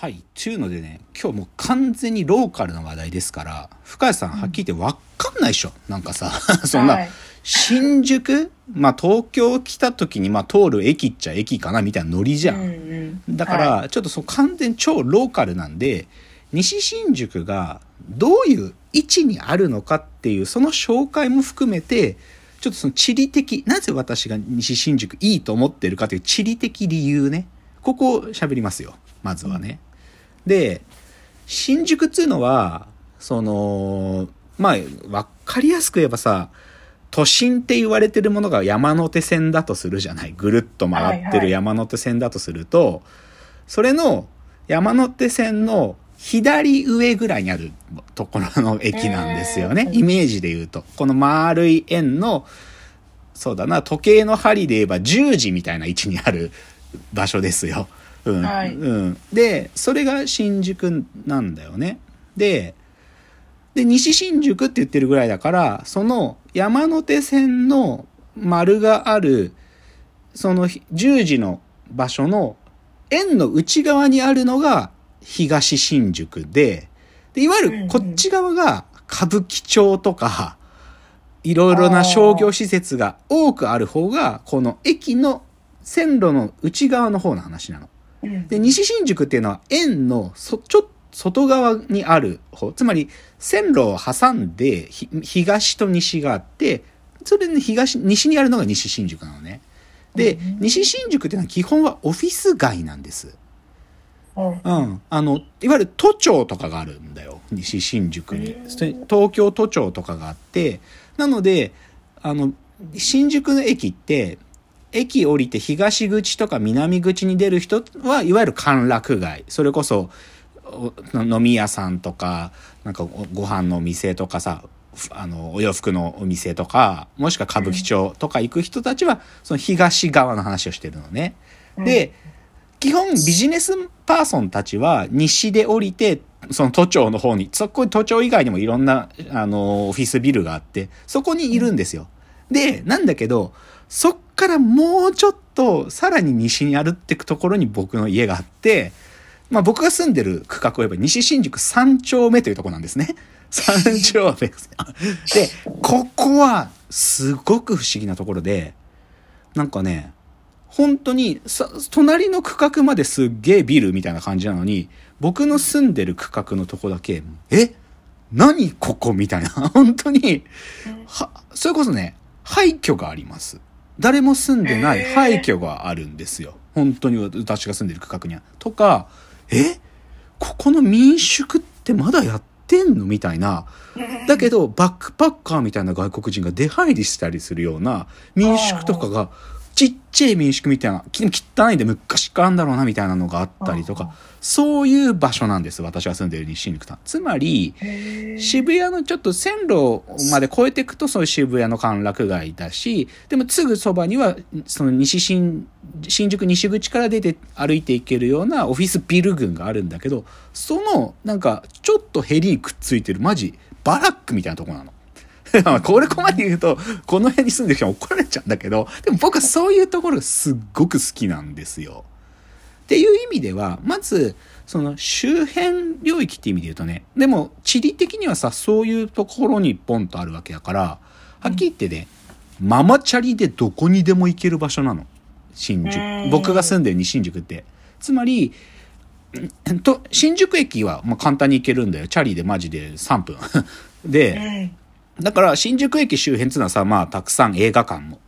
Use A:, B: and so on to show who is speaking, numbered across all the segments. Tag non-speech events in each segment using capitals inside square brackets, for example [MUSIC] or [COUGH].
A: はい。というのでね、今日もう完全にローカルな話題ですから、深谷さんはっきり言って分かんないでしょ。なんかさ、[LAUGHS] そんな、
B: はい
A: 新宿？まあ東京来た時にまあ通る駅っちゃ駅かなみたいなノリじゃん。
B: うんうん
A: だから、
B: は
A: ちょっとそう完全超ローカルなんで、西新宿がどういう位置にあるのかっていう、その紹介も含めて、ちょっとその地理的、なぜ私が西新宿いいと思ってるかという地理的理由ね。ここを喋りますよ。まずはね。で、新宿っていうのは、その、まあ、わかりやすく言えばさ、都心って言われてるものが山手線だとするじゃない。ぐるっと回ってる山手線だとすると、それの山手線の左上ぐらいにあるところの駅なんですよね。
B: うん
A: イメージで言うと。この丸い円の、そうだな、時計の針で言えば10時みたいな位置にある場所ですよ。うん。
B: はい
A: うん。で、それが新宿なんだよね。で、で、西新宿って言ってるぐらいだから、その山手線の丸がある、その10時の場所の円の内側にあるのが東新宿で、で、いわゆるこっち側が歌舞伎町とか、いろいろな商業施設が多くある方が、この駅の線路の内側の方の話なの。
B: うん
A: で、西新宿っていうのは円のそ、ちょっと外側にある方、つまり線路を挟んでひ東と西があって、それで東、西にあるのが西新宿なのね。で、
B: うん
A: 西新宿っていうのは基本はオフィス街なんです。
B: うん
A: うん。あの、いわゆる都庁とかがあるんだよ。西新宿に。東京都庁とかがあって、なので、あの、新宿の駅って、駅降りて東口とか南口に出る人は、いわゆる歓楽街。それこそ、お飲み屋さんとか、なんかごご飯のお店とかさ、ふあの、お洋服のお店とか、もしくは歌舞伎町とか行く人たちは、その東側の話をしてるのね。で、基本ビジネスパーソンたちは西で降りて、その都庁の方に、そこ都庁以外にもいろんな、あの、オフィスビルがあって、そこにいるんですよ。で、なんだけど、そっからもうちょっと、さらに西に歩っていくところに僕の家があって、まあ僕が住んでる区画を言えば西新宿3丁目というところなんですね。3丁目です。で、ここはすごく不思議なところで、なんかね、本当にさ、隣の区画まですっげえビルみたいな感じなのに、僕の住んでる区画のとこだけ、え？何ここ？みたいな。[LAUGHS] 本当に、は、それこそね、廃墟があります。誰も住んでない
B: えー
A: 廃墟があるんですよ。本当に私が住んでる区画には。とか、え？ここの民宿ってまだやってんのみたいな。だけど、バックパッカーみたいな外国人が出入りしたりするような民宿とかが、ちっちゃい民宿みたいな、き汚いんで昔からあんだろうなみたいなのがあったりとか、そういう場所なんです。私が住んでる西新宿さん。つまり、渋谷のちょっと線路まで越えていくとそういう渋谷の歓楽街だし、でもすぐそばには、その西新、新宿西口から出て歩いていけるようなオフィスビル群があるんだけど、その、なんか、ちょっとヘリくっついてる、マジ、バラックみたいなとこなの。[LAUGHS] まあこれここまで言うと、この辺に住んでる人に怒られちゃうんだけど、でも僕はそういうところがすっごく好きなんですよ。っていう意味では、まず、その周辺領域って意味で言うとね、でも地理的にはさ、そういうところにポンとあるわけだから、はっきり言ってね、ママチャリでどこにでも行ける場所なの。新宿
B: う。ん
A: 僕が住んでる西新宿って。つまり、んと、新宿駅はまあ簡単に行けるんだよ。チャリでマジで3分。[LAUGHS] で、だから新宿駅周辺っていうのはさ、まあたくさん映画館も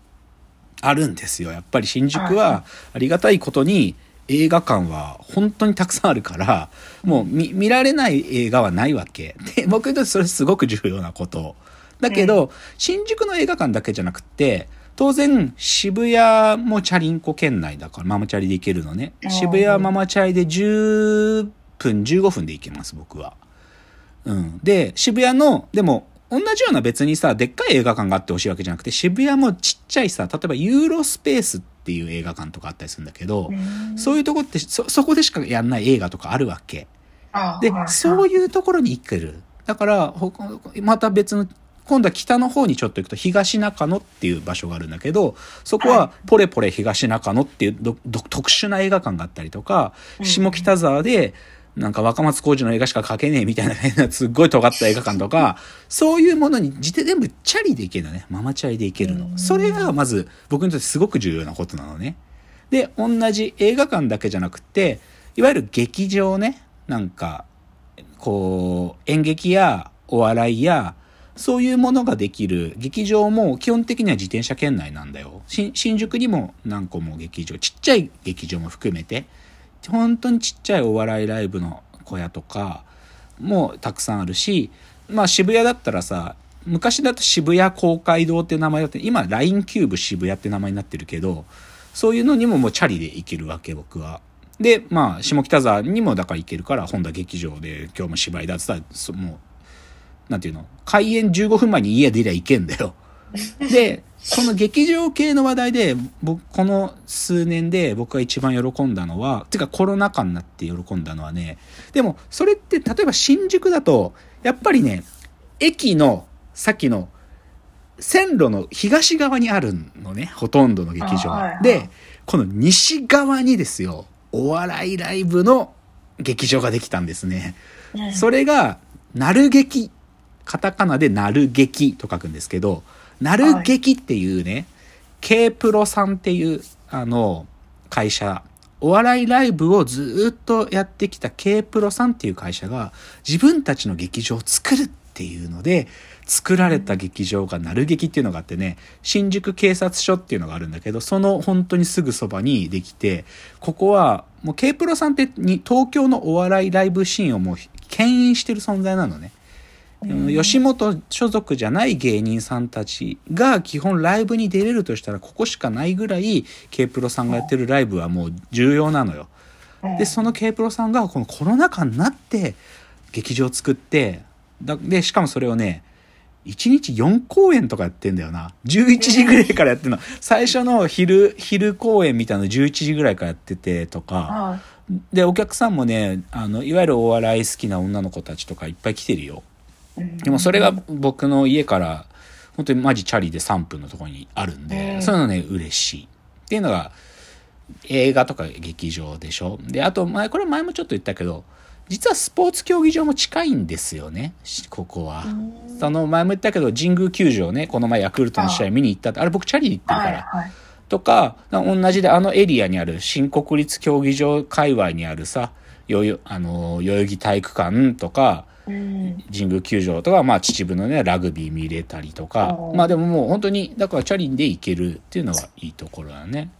A: あるんですよ。やっぱり新宿はありがたいことに映画館は本当にたくさんあるから、もう見見られない映画はないわけ。で、僕にとってそれすごく重要なこと。だけど、新宿の映画館だけじゃなくて、当然渋谷もチャリンコ圏内だからママチャリで行けるのね。渋谷ママチャリで10分、15分で行けます、僕は。うん。で、渋谷の、でも、同じような別にさ、でっかい映画館があってほしいわけじゃなくて、渋谷もちっちゃいさ、例えばユーロスペースっていう映画館とかあったりするんだけど、そういうとこって、そ、そこでしかやんない映画とかあるわけ。で、そう
B: い
A: いうところに行ける。だから、ほまた別の、今度は北の方にちょっと行くと東中野っていう場所があるんだけど、そこはポレポレ東中野っていう特殊な映画館があったりとか、
B: うん
A: 下北沢で、なんか若松浩二の映画しか描けねえみたいな変な [LAUGHS] すっごい尖った映画館とか、そういうものに自全部チャリでいけるのね。ママチャリでいけるの。それがまず僕にとってすごく重要なことなのね。で、同じ映画館だけじゃなくて、いわゆる劇場ね、なんか、こう、演劇やお笑いや、そういうものができる劇場も基本的には自転車圏内なんだよ。新宿にも何個も劇場、ちっちゃい劇場も含めて、本当にちっちゃいお笑いライブの小屋とかもたくさんあるし、まあ渋谷だったらさ、昔だと渋谷公会堂って名前だって、今 LINE キューブ渋谷って名前になってるけど、そういうのにももうチャリで行けるわけ、僕は。で、まあ、下北沢にもだから行けるから、本田劇場で今日も芝居だって言ったら、もう、なんていうの開演15分前に家出りゃ行けんだよ。で、この劇場系の話題で、僕、この数年で僕が一番喜んだのは、てかコロナ禍になって喜んだのはね、でも、それって、例えば新宿だと、やっぱりね、駅の、さっきの、線路の東側にあるのね、ほとんどの劇場。はいはい、で、この西側にですよ、お笑いライブの劇場ができたんですね。それが、なる劇。カタカナでなる劇と書くんですけど、なる劇っていうね、K プロさんっていう、あの、会社、お笑いライブをずっとやってきた K プロさんっていう会社が自分たちの劇場を作るっていうので作られた劇場がなる劇っていうのがあってね新宿警察署っていうのがあるんだけどその本当にすぐそばにできてここはもう K プロさんってに東京のお笑いライブシーンをもう牽引してる存在なのね。吉本所属じゃない芸人さんたちが基本ライブに出れるとしたらここしかないぐらい K プロさんがやってるライブはもう重要なのよ。でその K プロさんがこのコロナ禍になって劇場を作ってでしかもそれをね1日4公演とかやってんだよな。11時ぐらいからやってんの。最初の昼、昼公演みたいなの11時ぐらいからやっててとか。で、お客さんもね、あの、いわゆるお笑い好きな女の子たちとかいっぱい来てるよ。でもそれが僕の家から本当にマジチャリで3分のところにあるんで、そういうのね嬉しい。っていうのが映画とか劇場でしょ。であと前これ前もちょっと言ったけど実はスポーツ競技場も近いんですよね。ここは。その前も言ったけど神宮球場ねこの前ヤクルトの試合見に行ったってあれ僕チャリで行ってるから。はいはい。とか、同じであのエリアにある新国立競技場界隈にあるさ、よよ、あの、代々木体育館とか、神宮球場とか、まあ秩父のね、ラグビー見れたりとか、まあでももう本当に、だからチャリンで行けるっていうのはいいところだね。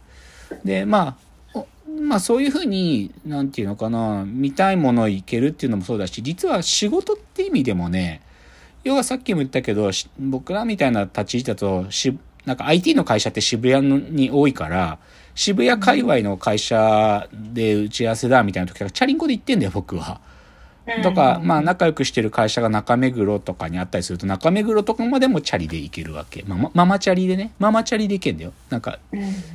A: で、まあ、まあそういうふうに、なんていうのかな、見たいもの行けるっていうのもそうだし、実は仕事って意味でもね、要はさっきも言ったけど、僕らみたいな立ち位置だと、しなんか IT の会社って渋谷に多いから、渋谷界隈の会社で打ち合わせだみたいな時からチャリンコで行ってんだよ、僕は。とか、まあ仲良くしてる会社が中目黒とかにあったりすると、中目黒とかまでもチャリで行けるわけ。まあ、ママチャリでね、ママチャリで行けんだよ。なんか、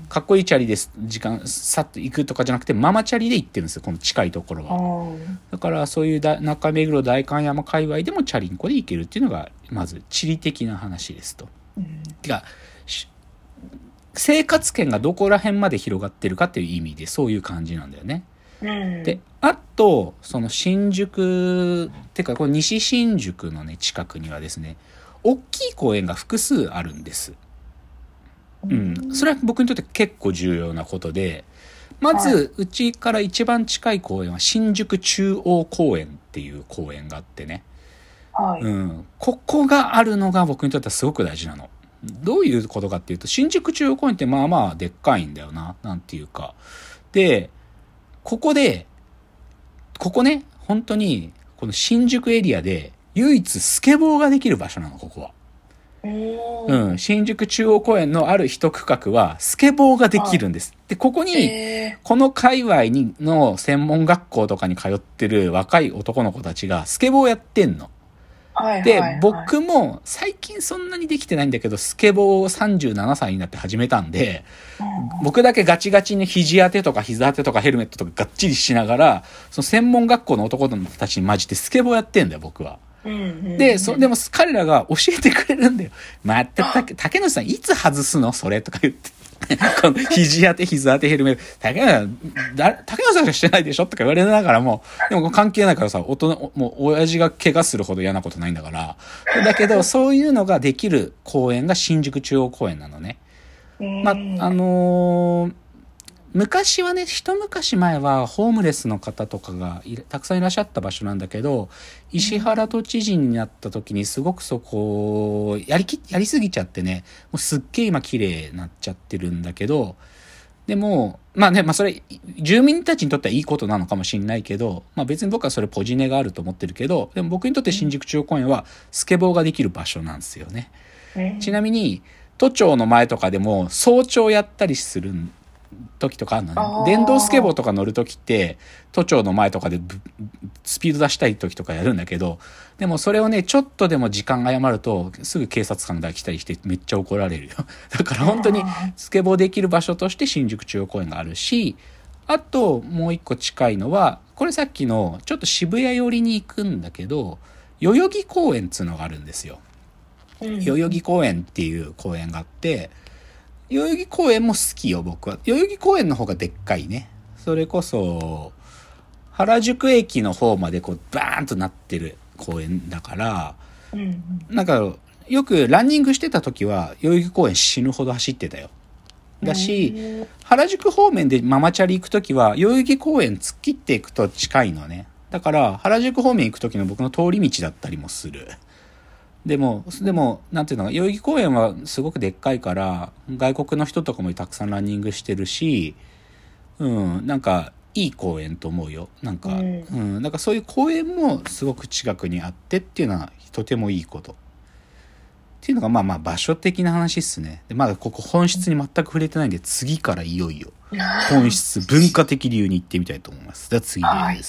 A: かっこいいチャリです、時間、さっと行くとかじゃなくて、ママチャリで行ってるんですよ、この近いところは。だからそういうだ中目黒代官山界隈でもチャリンコで行けるっていうのが、まず地理的な話ですと。うん、てか、生活圏がどこら辺まで広がってるかっていう意味でそういう感じなんだよね。であとその新宿ってかこれ西新宿のね近くにはですね大きい公園が複数あるんです。うん、それは僕にとって結構重要なことでまずうちから一番近い公園は新宿中央公園っていう公園があってね、はい、うん、ここがあるのが僕にとってはすごく大事なの。どういうことかっていうと新宿中央公園ってまあまあでっかいんだよななんていうか。でここで、ここね、本当に、この新宿エリアで唯一スケボーができる場所なの、ここは。うん、新宿中央公園のある一区画はスケボーができるんです。で、ここに、この界隈にの専門学校とかに通ってる若い男の子たちがスケボーやってんの。で、僕も最近そんなにできてないんだけど、スケボーを37歳になって始めたんで、僕だけガチガチに肘当てとか膝当てとかヘルメットとかがっちりしながら、その専門学校の男の子たちに混じってスケボーやってんだよ、僕は。
B: うん
A: で、そ、でも彼らが教えてくれるんだよ。待って、たけ、竹野さんいつ外すの？それとか言って。[LAUGHS] この肘当て、膝当てヘルメット。竹野さん、だ、竹野さんしかしてないでしょ？とか言われながらも、でも関係ないからさ、大人、もう親父が怪我するほど嫌なことないんだから。だけど、そういうのができる公園が新宿中央公園なのね。まあ、あのー昔はね、一昔前はホームレスの方とかがいたくさんいらっしゃった場所なんだけど、石原都知事になった時にすごくそこ、やりき、やりすぎちゃってね、もうすっげえ今綺麗になっちゃってるんだけど、でも、まあね、まあそれ、住民たちにとってはいいことなのかもしれないけど、まあ別に僕はそれポジネがあると思ってるけど、でも僕にとって新宿中央公園はスケボーができる場所なんですよね。ちなみに、都庁の前とかでも早朝やったりする時とかあるのね。電動スケボーとか乗る時って、都庁の前とかでぶスピード出したい時とかやるんだけど、でもそれをね、ちょっとでも時間が誤ると、すぐ警察官が来たりしてめっちゃ怒られるよ。[LAUGHS] だから本当にスケボーできる場所として新宿中央公園があるし、あともう一個近いのは、これさっきのちょっと渋谷寄りに行くんだけど、代々木公園っつうのがあるんですよ。代々木公園っていう公園があって、代々木公園も好きよ、僕は。代々木公園の方がでっかいね。それこそ、原宿駅の方までこう、バーンとなってる公園だから、
B: うん
A: なんか、よくランニングしてた時は、代々木公園死ぬほど走ってたよ。だし、原宿方面でママチャリ行く時は、代々木公園突っ切っていくと近いのね。だから、原宿方面行く時の僕の通り道だったりもする。でも、でも、なんていうのか、代々木公園はすごくでっかいから、外国の人とかもたくさんランニングしてるし、うん、なんか、いい公園と思うよ。なんか、
B: う
A: うんん、なんかそういう公園もすごく近くにあってっていうのは、とてもいいこと。っていうのが、まあまあ場所的な話っすね。で、まだここ本質に全く触れてないんで、次からいよいよ、本質、文化的理由に行ってみたいと思います。では次です。
B: はい